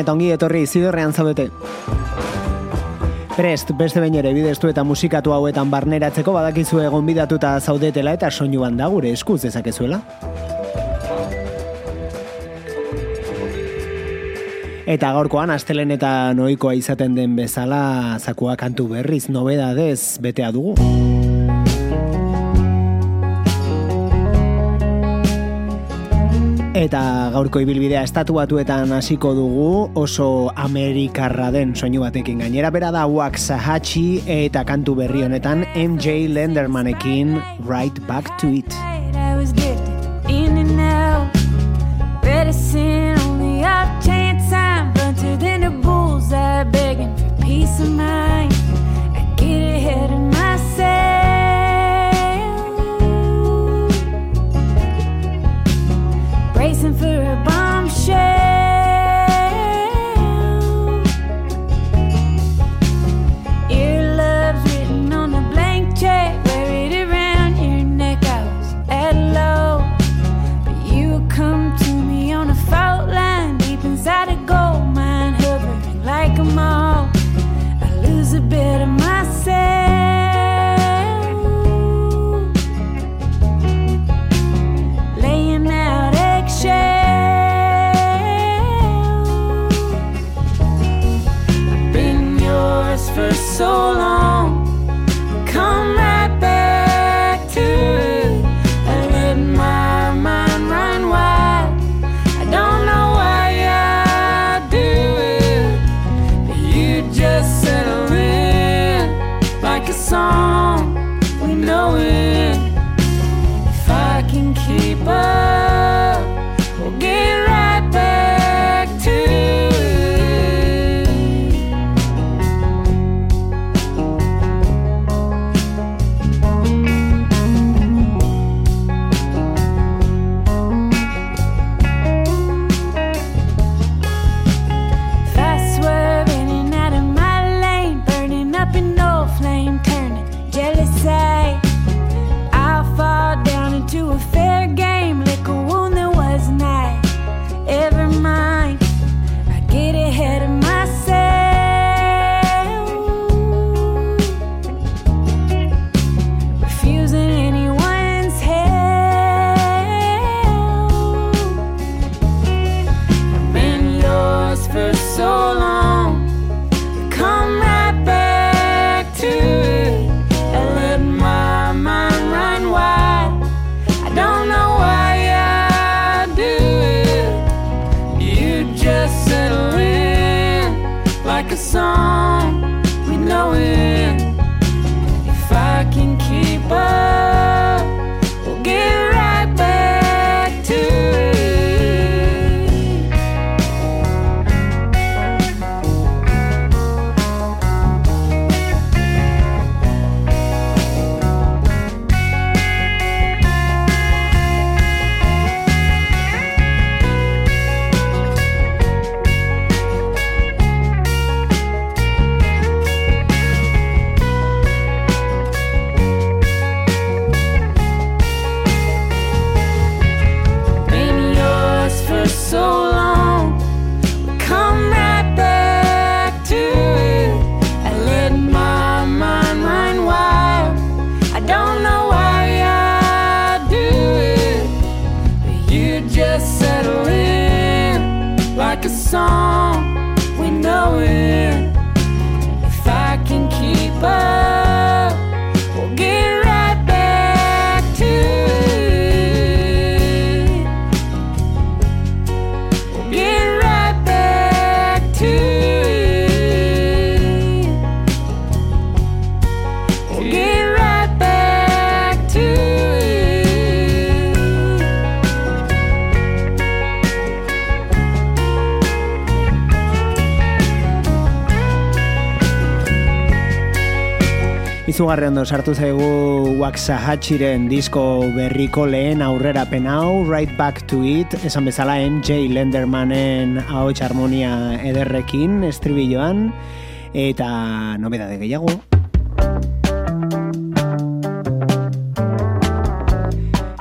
Eta ongi etorri zidorrean zaudete. Prest, beste bain ere bideztu eta musikatu hauetan barneratzeko badakizu egon bidatuta zaudetela eta soinuan da gure eskuz dezakezuela. Eta gaurkoan astelen eta noikoa izaten den bezala zakua kantu berriz nobedadez betea dugu. Eta gaurko ibilbidea estatuatuetan hasiko dugu oso amerikarra den soinu batekin gainera bera da Waxahachie eta kantu berri honetan MJ Lendermanekin Right Back to It. Izugarri ondo sartu zaigu Waxahatxiren disko berriko lehen aurrera penau, Right Back to It, esan bezala MJ Lendermanen ahots harmonia ederrekin, estribilloan, eta nobedade gehiago.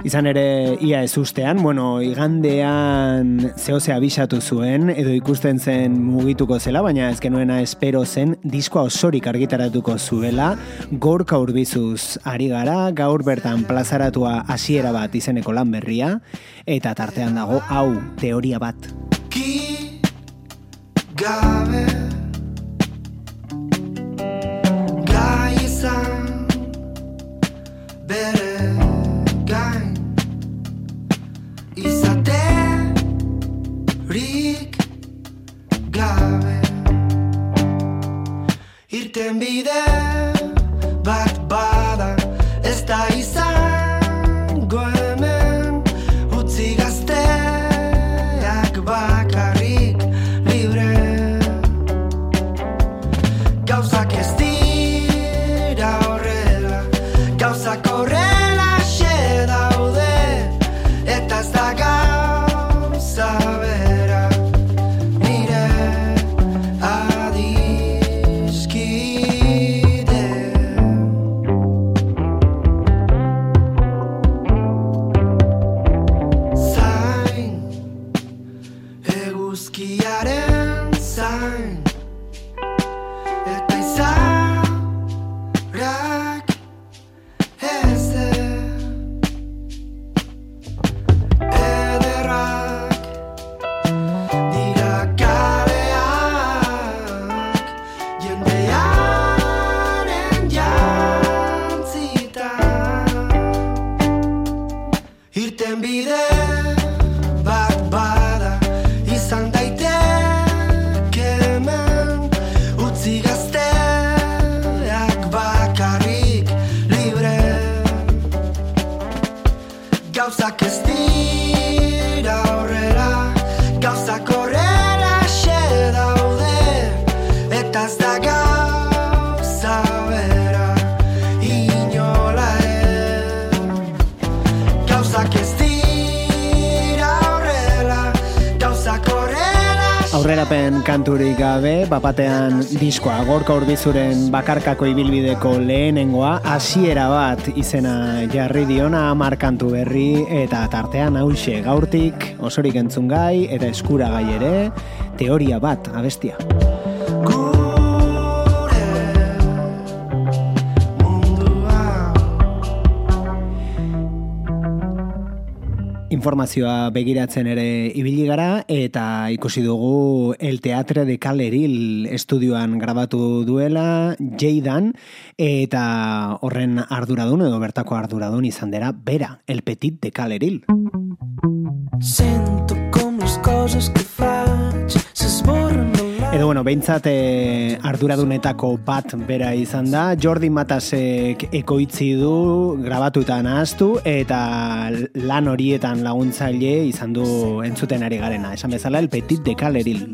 Izan ere, ia ez ustean, bueno, igandean zehose abisatu zuen, edo ikusten zen mugituko zela, baina ez genuena espero zen diskoa osorik argitaratuko zuela, gorka urbizuz ari gara, gaur bertan plazaratua hasiera bat izeneko lan berria, eta tartean dago, hau, teoria bat. Ki gabe Gai izan Bere can be there. Bapatean diskoa gorka urbizuren bakarkako ibilbideko lehenengoa, hasiera bat izena jarri diona amar kantu berri, eta tartean hause gaurtik, osorik entzun gai, eta eskura gai ere, teoria bat abestia. Informazioa begiratzen ere ibili gara eta ikusi dugu El Teatre de Caleril estudioan grabatu duela Jaydan eta horren arduradun edo bertako arduradun izan dira bera, El Petit de Caleril. Siento como las cosas que s'esborren Edo, bueno, behintzat e, arduradunetako bat bera izan da. Jordi Matasek ekoitzi du, grabatu eta nahaztu, eta lan horietan laguntzaile izan du entzuten ari garena. Esan bezala, el petit de kaleril.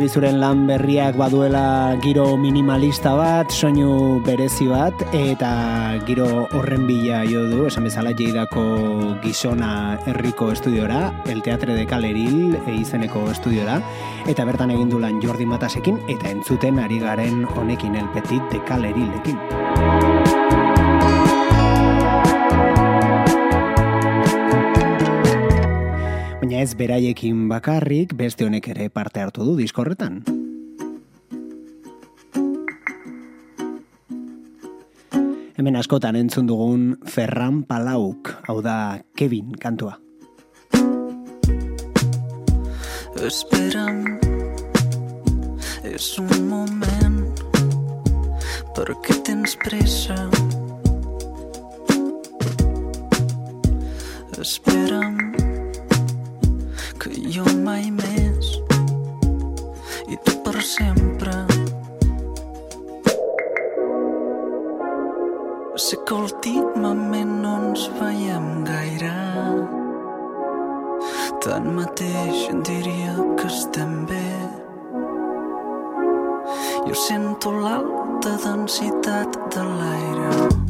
Urbizuren lan berriak baduela giro minimalista bat, soinu berezi bat, eta giro horren bila jo du, esan bezala jeidako gizona herriko estudiora, el teatre de kaleril e izeneko estudiora, eta bertan egin du lan Jordi Matasekin, eta entzuten ari garen honekin el petit de kalerilekin. Ez beraiekin bakarrik beste honek ere parte hartu du diskorretan. Hemen askotan entzun dugun Ferran Palauk, hau da Kevin kantua. Espera'm, és un moment, perquè tens pressa. Espera'm, que jo mai més i tu per sempre. Sé que últimament no ens veiem gaire. Tanmateix diria que estem bé. Jo sento l'alta densitat de l'aire.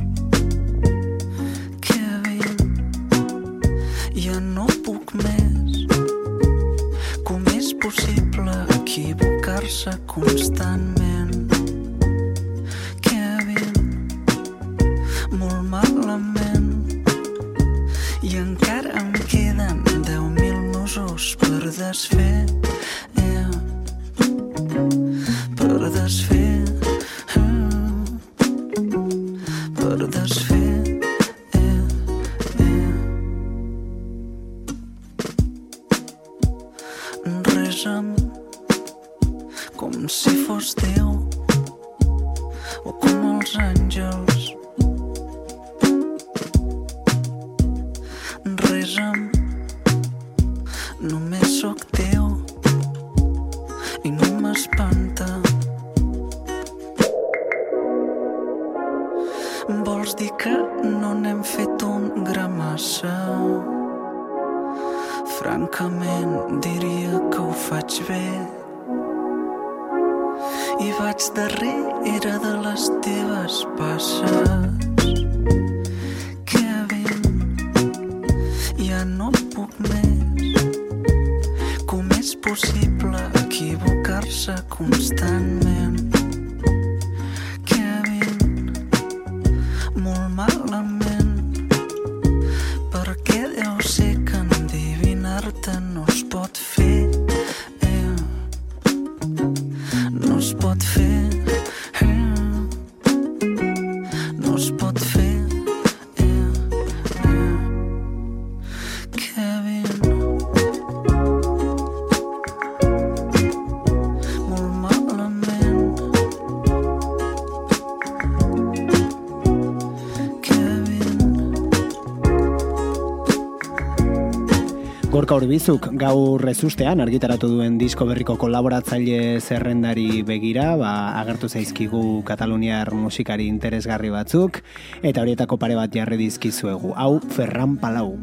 És possible equivocar-se constantment? Urbizuk gaur rezustean argitaratu duen disko berriko kolaboratzaile zerrendari begira, ba, agertu zaizkigu Kataluniar musikari interesgarri batzuk, eta horietako pare bat jarri dizkizuegu. Hau Ferran Palau.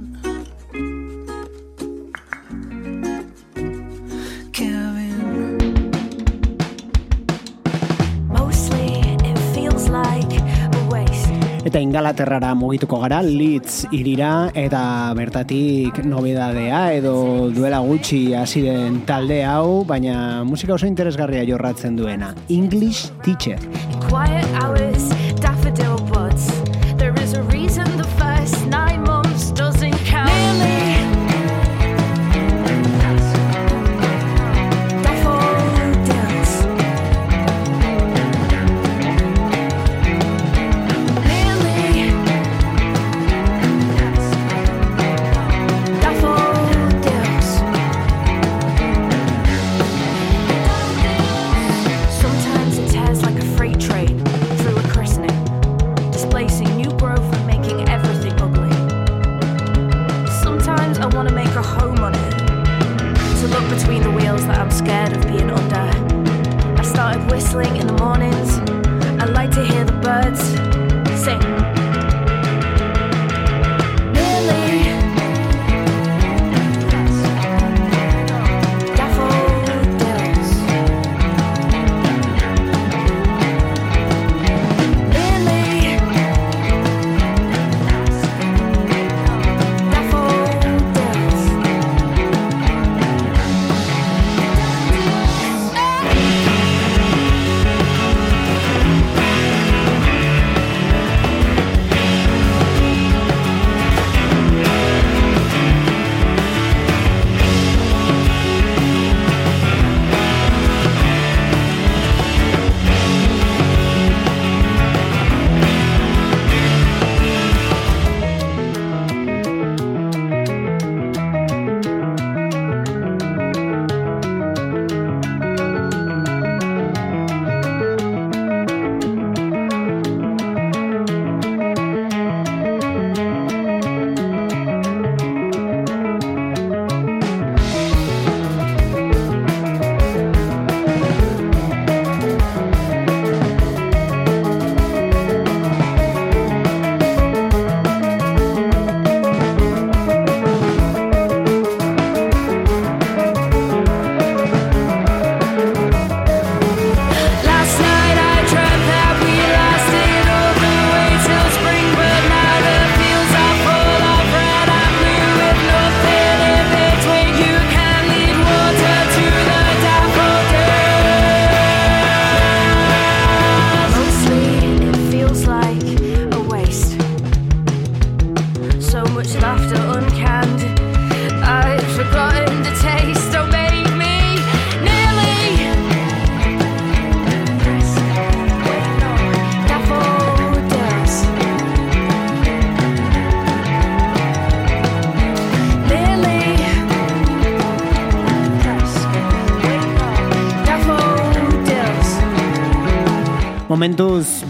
Eta ingalaterrara mugituko gara, Leeds irira, eta bertatik nobedadea edo duela gutxi hasi den talde hau, baina musika oso interesgarria jorratzen duena. English Teacher. Quiet hours,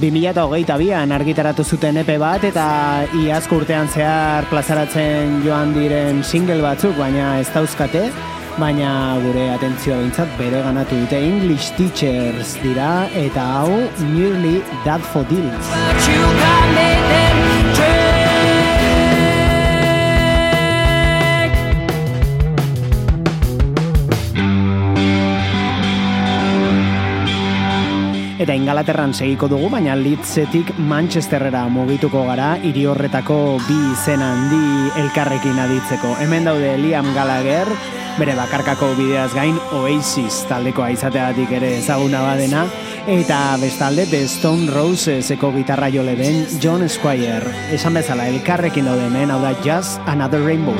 2008an argitaratu zuten epe bat eta iazko urtean zehar plazaratzen joan diren single batzuk, baina ez dauzkate, baina gure atentzioa bintzat bere ganatu dute English Teachers dira eta hau Nearly That For Deals. Eta ingalaterran segiko dugu, baina Leedsetik Manchesterrera mugituko gara, hiri horretako bi izen handi elkarrekin aditzeko. Hemen daude Liam Gallagher, bere bakarkako bideaz gain Oasis taldekoa izateagatik ere ezaguna badena, eta bestalde The Stone Roseseko gitarra jole den John Squire. Esan bezala elkarrekin daude hemen, hau da Just Another Rainbow.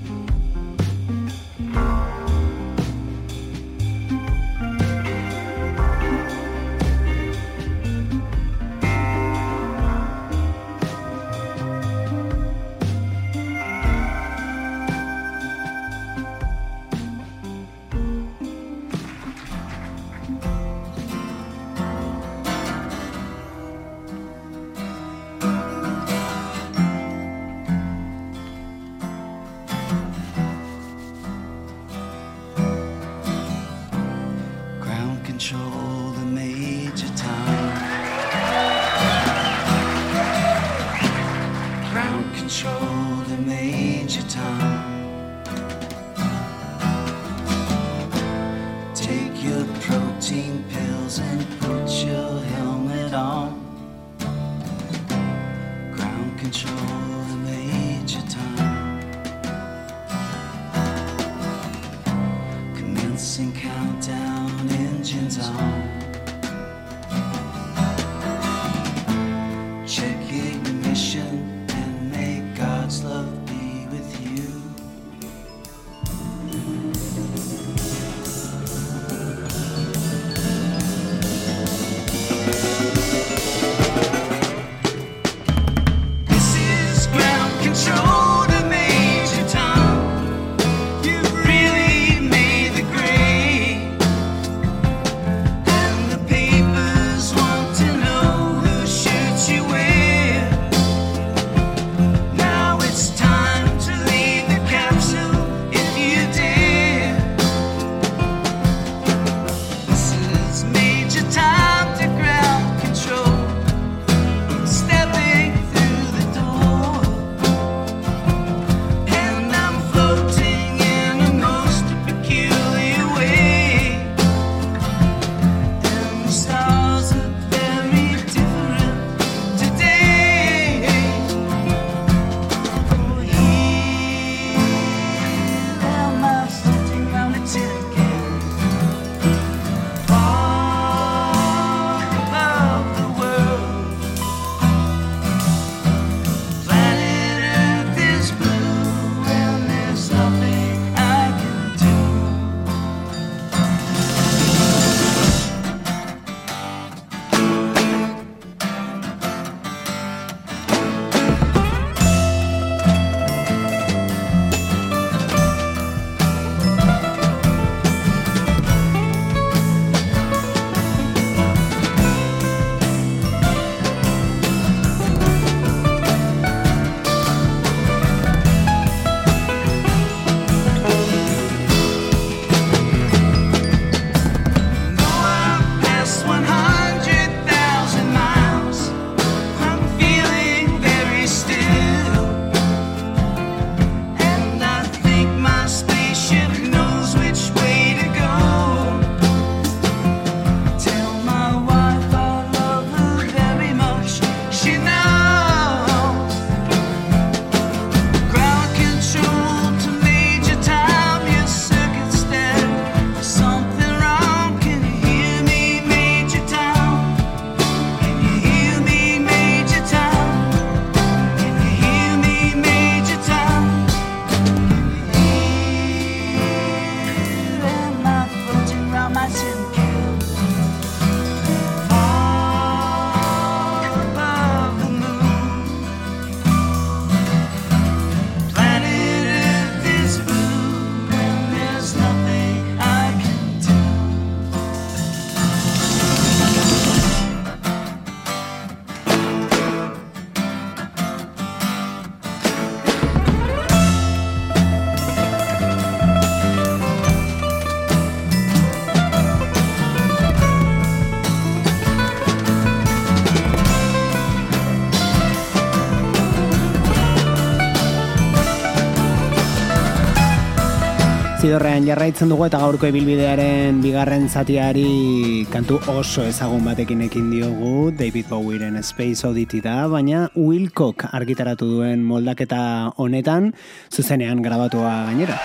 zidorrean jarraitzen dugu eta gaurko ibilbidearen bigarren zatiari kantu oso ezagun batekin ekin diogu David Bowieren Space Oddity da, baina Wilcock argitaratu duen moldaketa honetan zuzenean grabatua gainera.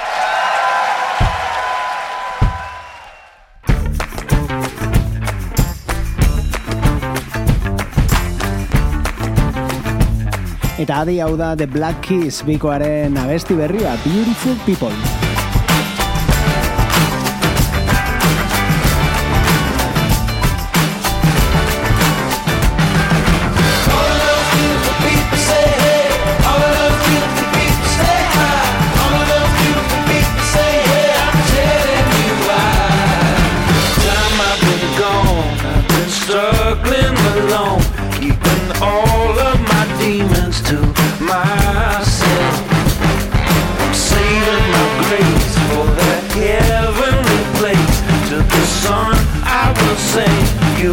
Eta adi hau da The Black Keys bikoaren abesti berria Beautiful People.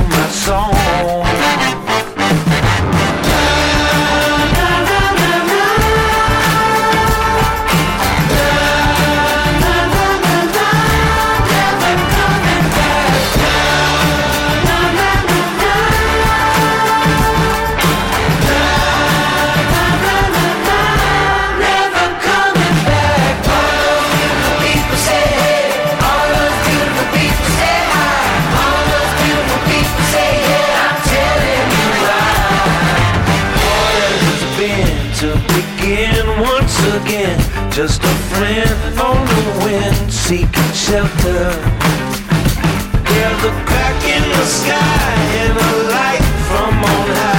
My song. To begin once again? Just a friend on the wind seeking shelter. There's a crack in the sky and a light from on high.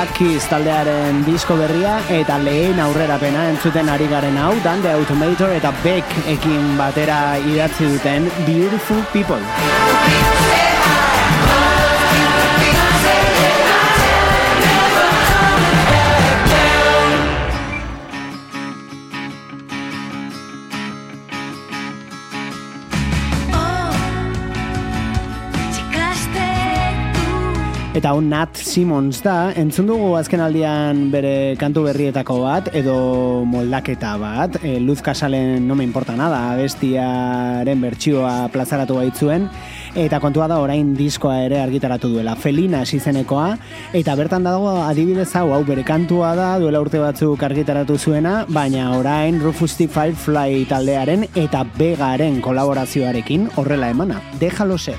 Black Keys taldearen disko berria eta lehen aurrerapena entzuten ari garen hau Dan The Automator eta Beck ekin batera idatzi duten Beautiful People. Eta hon Nat Simmons da, entzun dugu azken aldian bere kantu berrietako bat, edo moldaketa bat, e, Luz Casalen no me importa nada, bestiaren bertsioa plazaratu baitzuen, eta kontua da orain diskoa ere argitaratu duela, Felina izenekoa, eta bertan dago adibidez hau, hau bere kantua da, duela urte batzuk argitaratu zuena, baina orain Rufus T. Firefly taldearen eta Begaren kolaborazioarekin horrela emana, déjalo ser.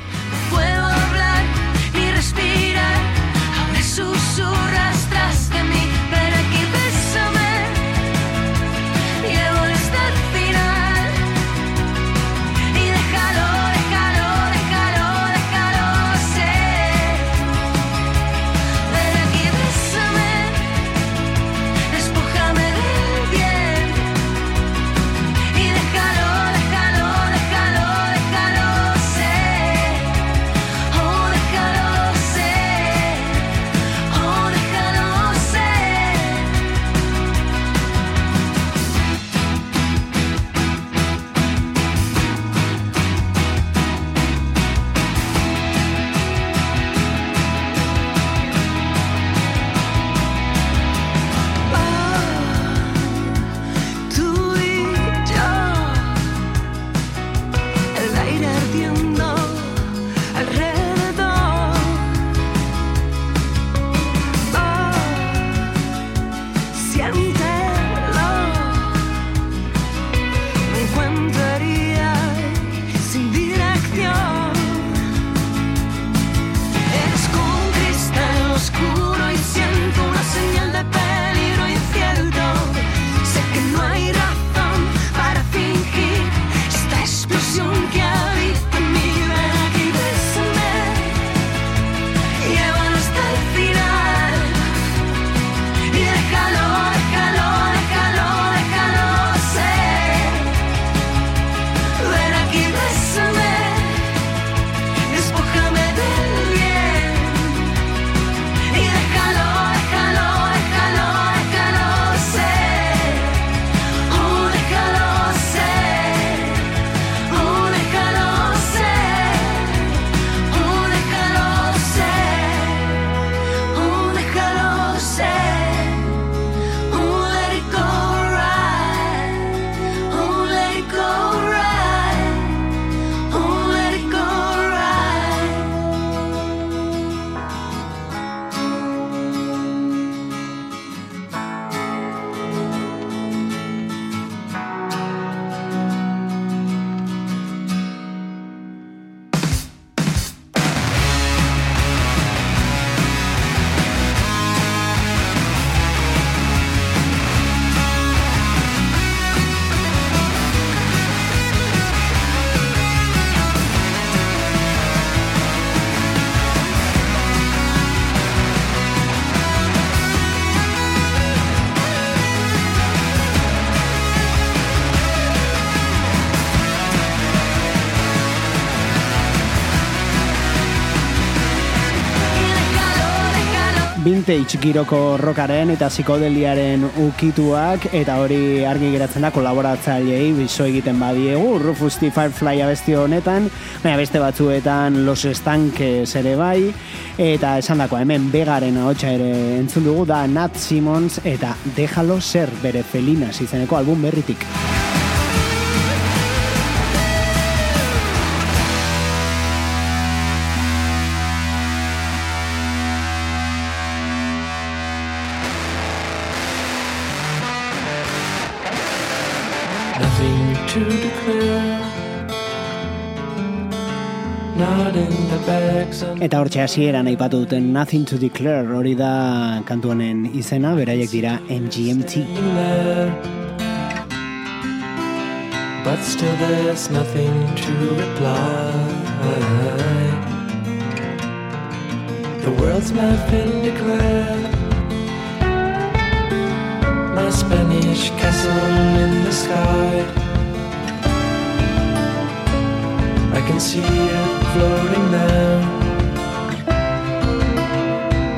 Vintage giroko rockaren eta psikodeliaren ukituak eta hori argi geratzen da kolaboratzailei biso egiten badiegu Rufus T. Firefly abesti honetan baina beste batzuetan Los Estankes ere bai eta esan dako hemen begaren ahotsa ere entzun dugu da Nat Simmons eta Déjalo Ser bere Felinas izeneko album berritik. Eta hortxe hasieran aipatu duten Nothing to Declare hori da kantu honen izena, beraiek dira MGMT. But still there's nothing to reply. The world's map been declared. My Spanish castle in the sky. I can see it floating there.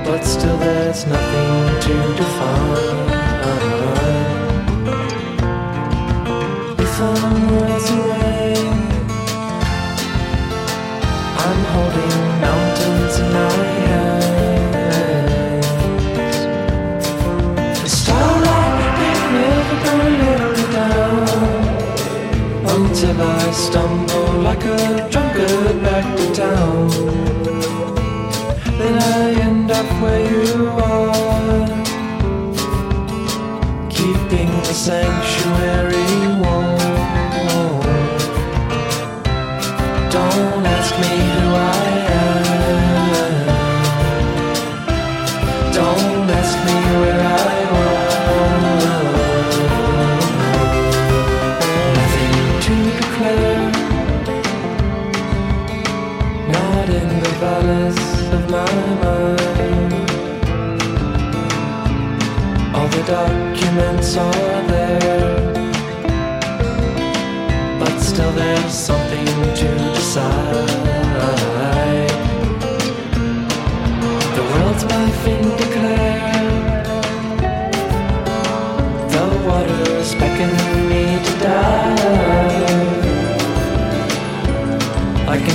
But still there's nothing to define. Uh-huh. If I'm stumble like a drunkard back to town. Then I end up where you are, keeping the sanctuary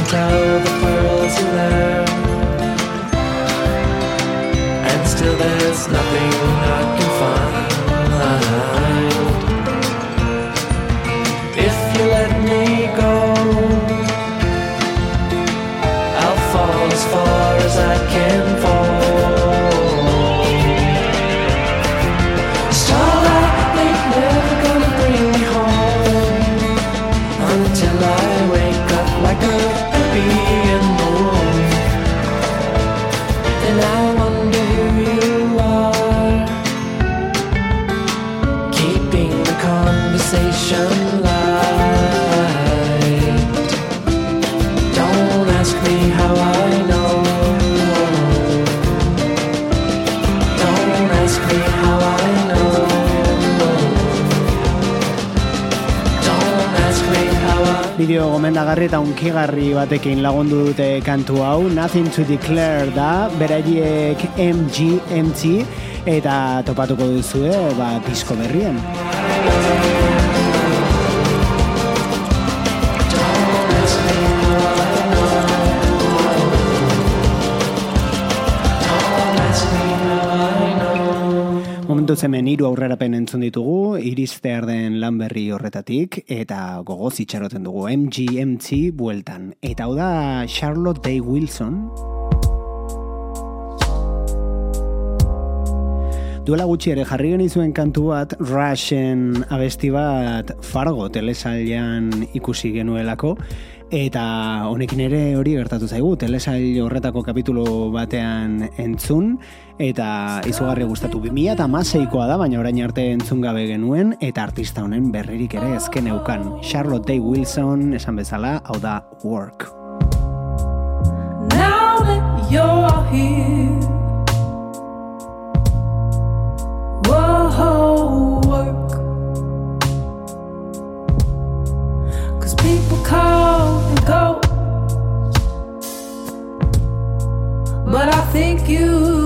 tell the pearls are there. And still there's nothing Bideo gomendagarri eta unkigarri batekin lagundu dute kantu hau, Nothing to Declare da, beraiek MGMT, eta topatuko duzue, ba, disko berrien. Momentu hemen hiru aurrerapen entzun ditugu, iriztear den lan berri horretatik, eta gogoz itxaroten dugu MGMT bueltan. Eta hau da Charlotte Day Wilson, Duela gutxi ere jarri genizuen kantu bat Rushen abesti bat Fargo telesailean ikusi genuelako. Eta honekin ere hori gertatu zaigu telesail horretako kapitulu batean entzun eta izugarri gustatu 2000 eta maseikoa da baina orain arte entzun gabe genuen eta artista honen berririk ere ezken eukan. Charlotte Day Wilson esan bezala hau da Work. Now that you're here, whoa, work. Cause people come and go, but I think you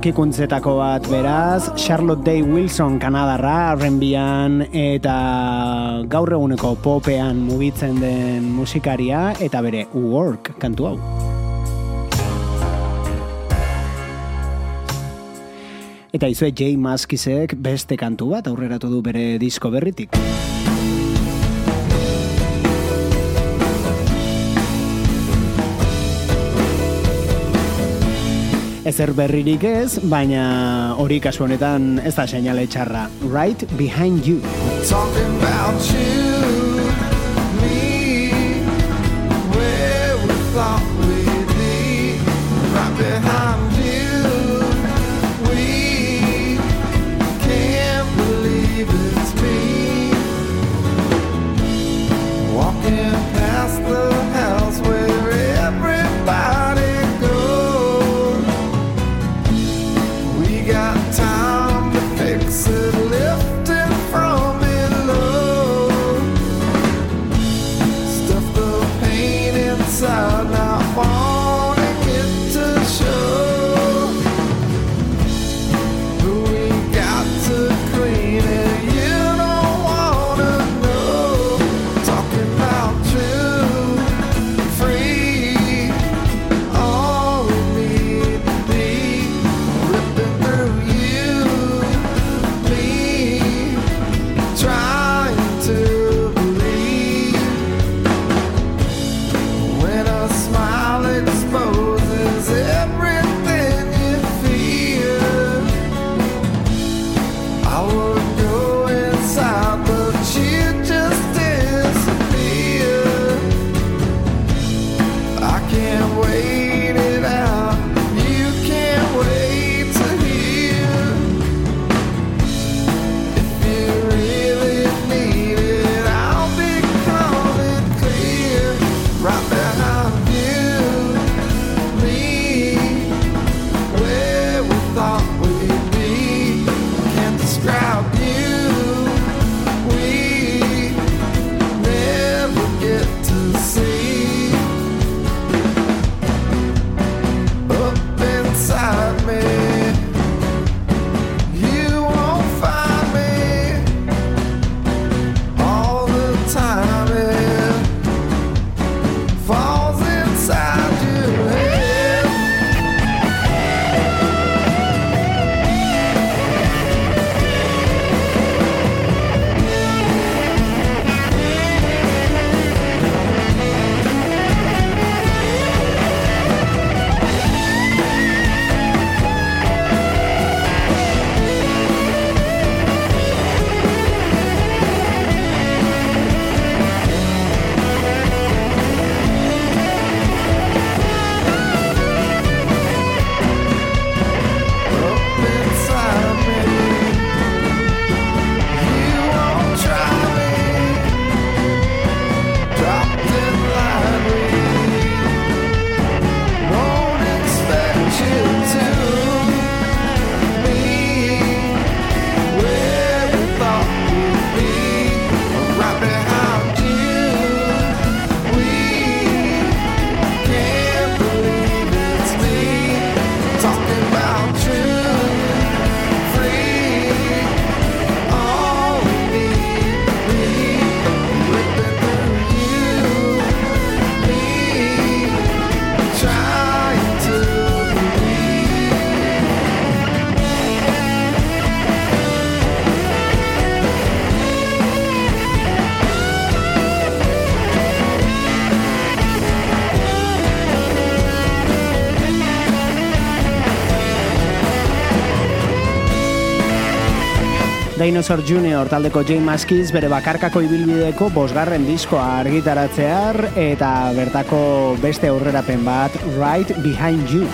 aurkikuntzetako bat beraz, Charlotte Day Wilson kanadarra, renbian eta gaur eguneko popean mugitzen den musikaria eta bere work kantu hau. Eta izue J. Maskizek beste kantu bat aurreratu du bere disko berritik. ezer berririk ez, baina hori kasu honetan ez da seinale txarra. Right behind you. Talking about you. Dinosaur Junior taldeko Jay Maskiz bere bakarkako ibilbideko bosgarren diskoa argitaratzear eta bertako beste aurrerapen bat Right Behind You.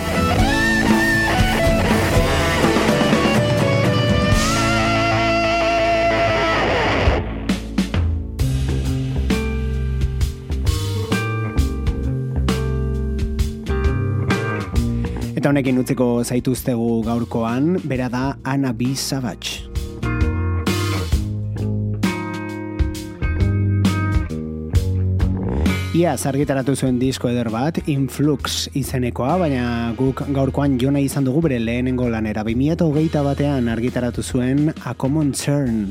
Eta honekin utziko zaituztegu gaurkoan, bera da Anna B. Savage. Ia, argitaratu zuen disko eder bat, Influx izenekoa, baina guk gaurkoan jona izan dugu bere lehenengo lanera. 2008 batean argitaratu zuen A Common Turn.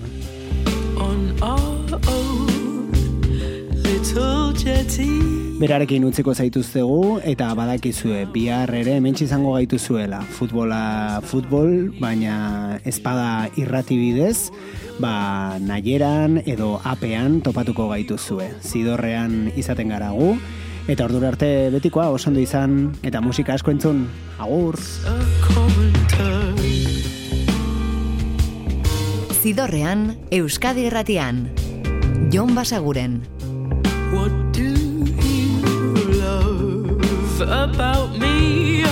Berarekin utziko zaituztegu eta badakizue bihar ere hementsi izango gaituzuela. Futbola futbol, baina espada irrati bidez, ba nahieran edo apean topatuko gaituzue. Zidorrean izaten gara gu, eta ordura arte betikoa oso ondo izan eta musika asko entzun. Agur! Zidorrean, Euskadi Erratian. Jon Basaguren. About me?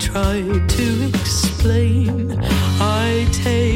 Tried to explain. I take